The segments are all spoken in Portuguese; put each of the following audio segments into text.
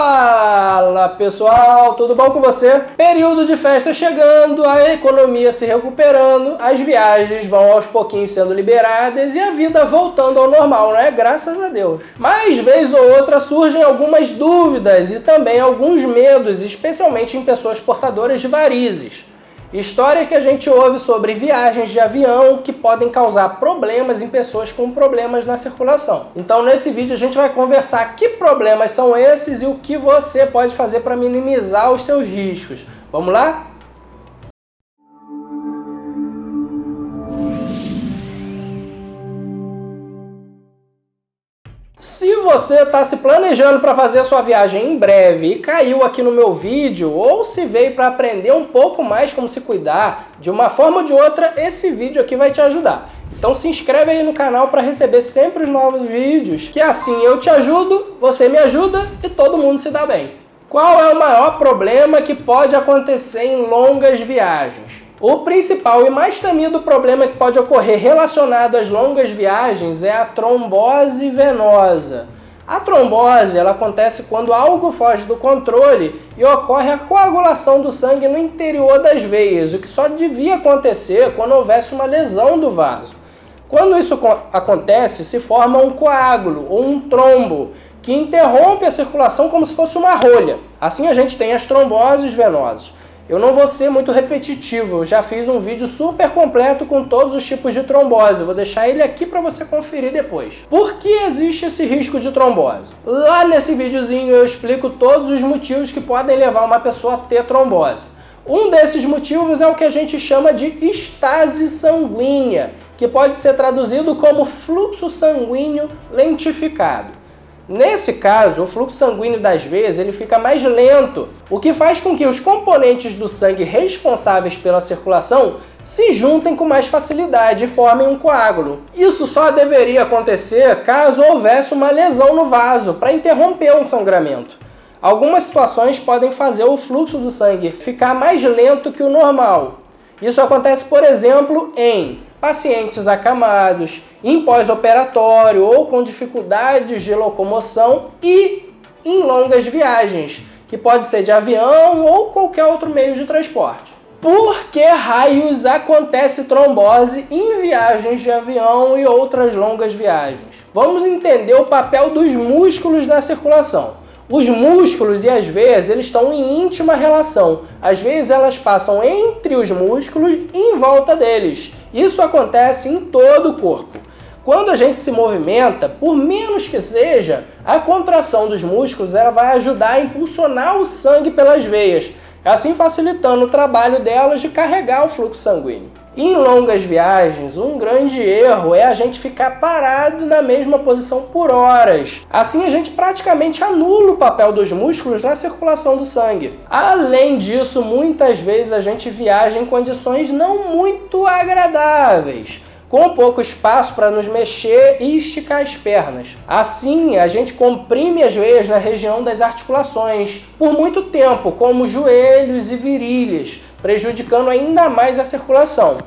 Fala pessoal, tudo bom com você? Período de festa chegando, a economia se recuperando, as viagens vão aos pouquinhos sendo liberadas e a vida voltando ao normal, não é? Graças a Deus. Mas vez ou outra surgem algumas dúvidas e também alguns medos, especialmente em pessoas portadoras de varizes. Histórias que a gente ouve sobre viagens de avião que podem causar problemas em pessoas com problemas na circulação. Então, nesse vídeo, a gente vai conversar que problemas são esses e o que você pode fazer para minimizar os seus riscos. Vamos lá? Você está se planejando para fazer a sua viagem em breve e caiu aqui no meu vídeo, ou se veio para aprender um pouco mais como se cuidar, de uma forma ou de outra, esse vídeo aqui vai te ajudar. Então se inscreve aí no canal para receber sempre os novos vídeos, que assim eu te ajudo, você me ajuda e todo mundo se dá bem. Qual é o maior problema que pode acontecer em longas viagens? O principal e mais temido problema que pode ocorrer relacionado às longas viagens é a trombose venosa. A trombose ela acontece quando algo foge do controle e ocorre a coagulação do sangue no interior das veias, o que só devia acontecer quando houvesse uma lesão do vaso. Quando isso acontece, se forma um coágulo ou um trombo que interrompe a circulação como se fosse uma rolha. Assim a gente tem as tromboses venosas. Eu não vou ser muito repetitivo, eu já fiz um vídeo super completo com todos os tipos de trombose. vou deixar ele aqui para você conferir depois. Por que existe esse risco de trombose? Lá nesse videozinho eu explico todos os motivos que podem levar uma pessoa a ter trombose. Um desses motivos é o que a gente chama de estase sanguínea, que pode ser traduzido como fluxo sanguíneo lentificado. Nesse caso, o fluxo sanguíneo das veias ele fica mais lento, o que faz com que os componentes do sangue responsáveis pela circulação se juntem com mais facilidade e formem um coágulo. Isso só deveria acontecer caso houvesse uma lesão no vaso para interromper um sangramento. Algumas situações podem fazer o fluxo do sangue ficar mais lento que o normal. Isso acontece, por exemplo, em pacientes acamados, em pós-operatório ou com dificuldades de locomoção e em longas viagens, que pode ser de avião ou qualquer outro meio de transporte. Por que raios acontece trombose em viagens de avião e outras longas viagens? Vamos entender o papel dos músculos na circulação. Os músculos e as veias eles estão em íntima relação. Às vezes elas passam entre os músculos e em volta deles. Isso acontece em todo o corpo. Quando a gente se movimenta, por menos que seja, a contração dos músculos ela vai ajudar a impulsionar o sangue pelas veias, assim facilitando o trabalho delas de carregar o fluxo sanguíneo. Em longas viagens, um grande erro é a gente ficar parado na mesma posição por horas. Assim, a gente praticamente anula o papel dos músculos na circulação do sangue. Além disso, muitas vezes a gente viaja em condições não muito agradáveis com pouco espaço para nos mexer e esticar as pernas. Assim, a gente comprime as veias na região das articulações por muito tempo, como joelhos e virilhas, prejudicando ainda mais a circulação.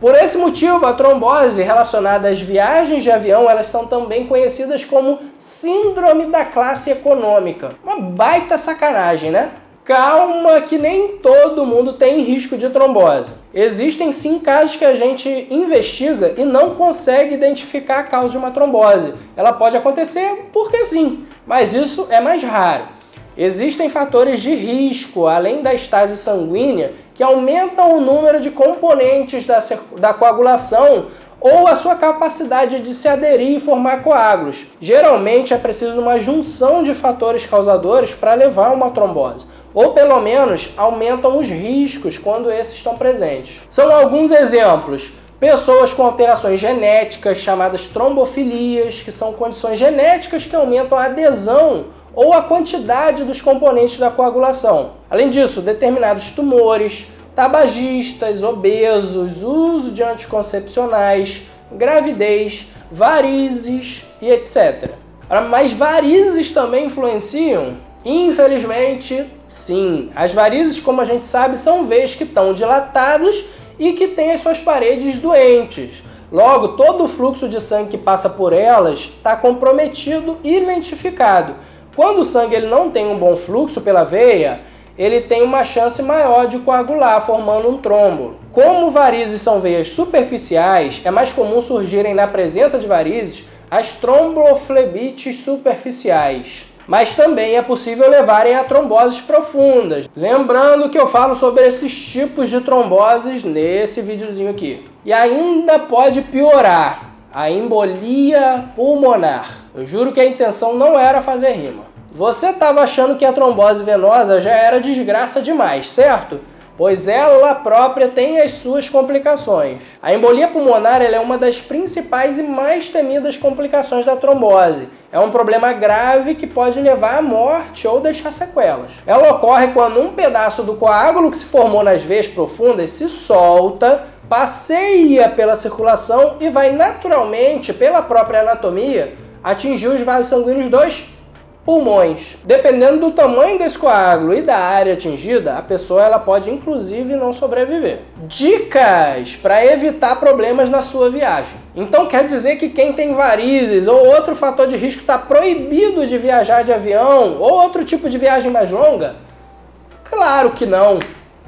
Por esse motivo, a trombose relacionada às viagens de avião, elas são também conhecidas como síndrome da classe econômica. Uma baita sacanagem, né? Calma que nem todo mundo tem risco de trombose. Existem sim casos que a gente investiga e não consegue identificar a causa de uma trombose. Ela pode acontecer porque sim, mas isso é mais raro. Existem fatores de risco, além da estase sanguínea, que aumentam o número de componentes da, da coagulação ou a sua capacidade de se aderir e formar coágulos. Geralmente é preciso uma junção de fatores causadores para levar a uma trombose, ou pelo menos aumentam os riscos quando esses estão presentes. São alguns exemplos. Pessoas com alterações genéticas, chamadas trombofilias, que são condições genéticas que aumentam a adesão ou a quantidade dos componentes da coagulação. Além disso, determinados tumores, tabagistas, obesos, uso de anticoncepcionais, gravidez, varizes e etc. Mas varizes também influenciam? Infelizmente, sim. As varizes, como a gente sabe, são veias que estão dilatadas e que têm as suas paredes doentes. Logo, todo o fluxo de sangue que passa por elas está comprometido e lentificado Quando o sangue ele não tem um bom fluxo pela veia, ele tem uma chance maior de coagular, formando um trombo. Como varizes são veias superficiais, é mais comum surgirem na presença de varizes as tromboflebites superficiais. Mas também é possível levarem a tromboses profundas. Lembrando que eu falo sobre esses tipos de tromboses nesse videozinho aqui. E ainda pode piorar a embolia pulmonar. Eu juro que a intenção não era fazer rima. Você estava achando que a trombose venosa já era desgraça demais, certo? Pois ela própria tem as suas complicações. A embolia pulmonar é uma das principais e mais temidas complicações da trombose. É um problema grave que pode levar à morte ou deixar sequelas. Ela ocorre quando um pedaço do coágulo que se formou nas veias profundas se solta, passeia pela circulação e vai naturalmente, pela própria anatomia, atingir os vasos sanguíneos dos pulmões. Dependendo do tamanho desse coágulo e da área atingida, a pessoa ela pode inclusive não sobreviver. Dicas para evitar problemas na sua viagem. Então quer dizer que quem tem varizes ou outro fator de risco está proibido de viajar de avião ou outro tipo de viagem mais longa? Claro que não.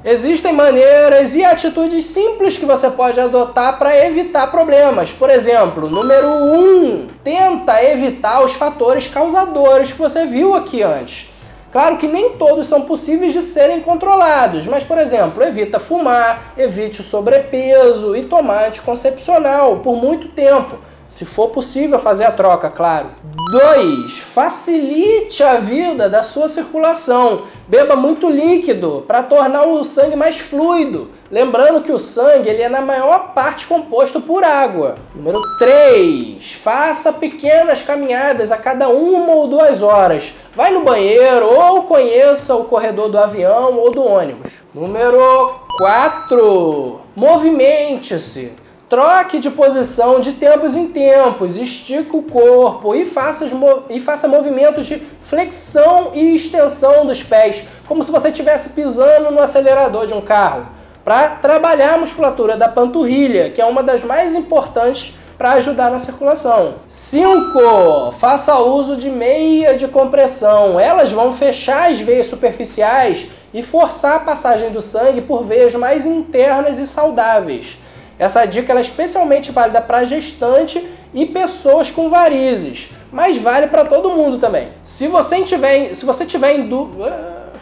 Existem maneiras e atitudes simples que você pode adotar para evitar problemas. Por exemplo, número 1, um, tenta evitar os fatores causadores que você viu aqui antes. Claro que nem todos são possíveis de serem controlados, mas, por exemplo, evita fumar, evite o sobrepeso e tomar anticoncepcional por muito tempo se for possível fazer a troca, claro. 2. Facilite a vida da sua circulação. Beba muito líquido para tornar o sangue mais fluido. Lembrando que o sangue ele é na maior parte composto por água. Número 3. Faça pequenas caminhadas a cada uma ou duas horas. Vai no banheiro ou conheça o corredor do avião ou do ônibus. Número 4. Movimente-se. Troque de posição de tempos em tempos, estica o corpo e faça, e faça movimentos de flexão e extensão dos pés, como se você estivesse pisando no acelerador de um carro, para trabalhar a musculatura da panturrilha, que é uma das mais importantes para ajudar na circulação. 5. Faça uso de meia de compressão. Elas vão fechar as veias superficiais e forçar a passagem do sangue por veias mais internas e saudáveis. Essa dica é especialmente válida para gestante e pessoas com varizes, mas vale para todo mundo também. Se você tiver, se você tiver em dúvida,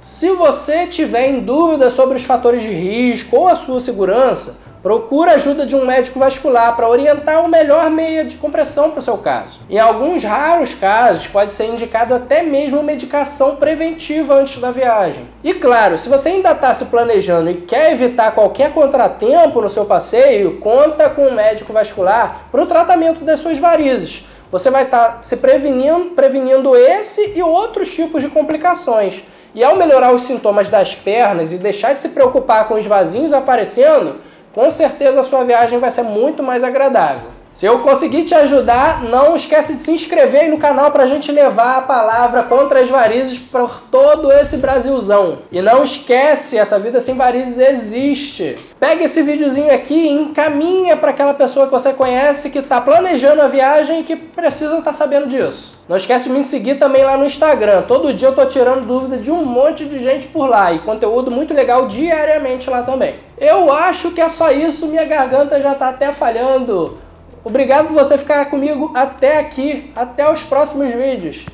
se você tiver em dúvida sobre os fatores de risco ou a sua segurança, Procure a ajuda de um médico vascular para orientar o melhor meia de compressão para o seu caso. Em alguns raros casos, pode ser indicado até mesmo medicação preventiva antes da viagem. E claro, se você ainda está se planejando e quer evitar qualquer contratempo no seu passeio, conta com um médico vascular para o tratamento das suas varizes. Você vai estar tá se prevenindo, prevenindo esse e outros tipos de complicações. E ao melhorar os sintomas das pernas e deixar de se preocupar com os vasinhos aparecendo, com certeza a sua viagem vai ser muito mais agradável. Se eu conseguir te ajudar, não esquece de se inscrever aí no canal para a gente levar a palavra contra as varizes por todo esse Brasilzão. E não esquece, essa vida sem varizes existe. Pega esse videozinho aqui e encaminha para aquela pessoa que você conhece que está planejando a viagem e que precisa estar tá sabendo disso. Não esquece de me seguir também lá no Instagram. Todo dia eu tô tirando dúvida de um monte de gente por lá e conteúdo muito legal diariamente lá também. Eu acho que é só isso, minha garganta já tá até falhando. Obrigado por você ficar comigo até aqui. Até os próximos vídeos.